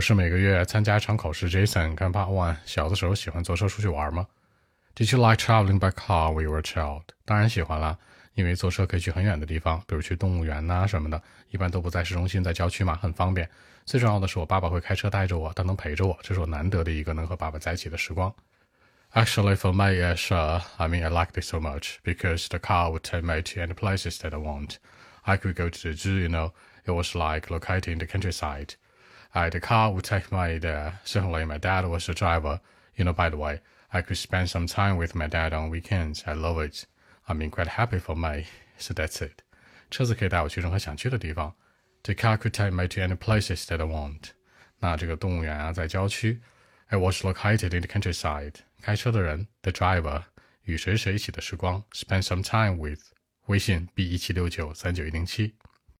不是每个月参加一场考试。Jason 跟 Part One，小的时候喜欢坐车出去玩吗？Did you like traveling by car when you were a child？当然喜欢啦，因为坐车可以去很远的地方，比如去动物园呐、什么的，一般都不在市中心，在郊区嘛，很方便。最重要的是，我爸爸会开车带着我，他能陪着我，这是我难得的一个能和爸爸在一起的时光。Actually, for me, yes, uh, I mean, I liked it so much because the car would take me to any places that I want. I could go to the zoo, you know. It was like locating the countryside. Uh, the car would take me there. Certainly, my dad was the driver. You know, by the way, I could spend some time with my dad on weekends. I love it. I mean, quite happy for me. So that's it. 车子可以带我去任何想去的地方。The car could take me to any places that I want. 那这个动物园啊，在郊区。It was located in the countryside. 开车的人，the driver，与谁谁一起的时光，spend some time with。微信 b 一七六九三九一零七。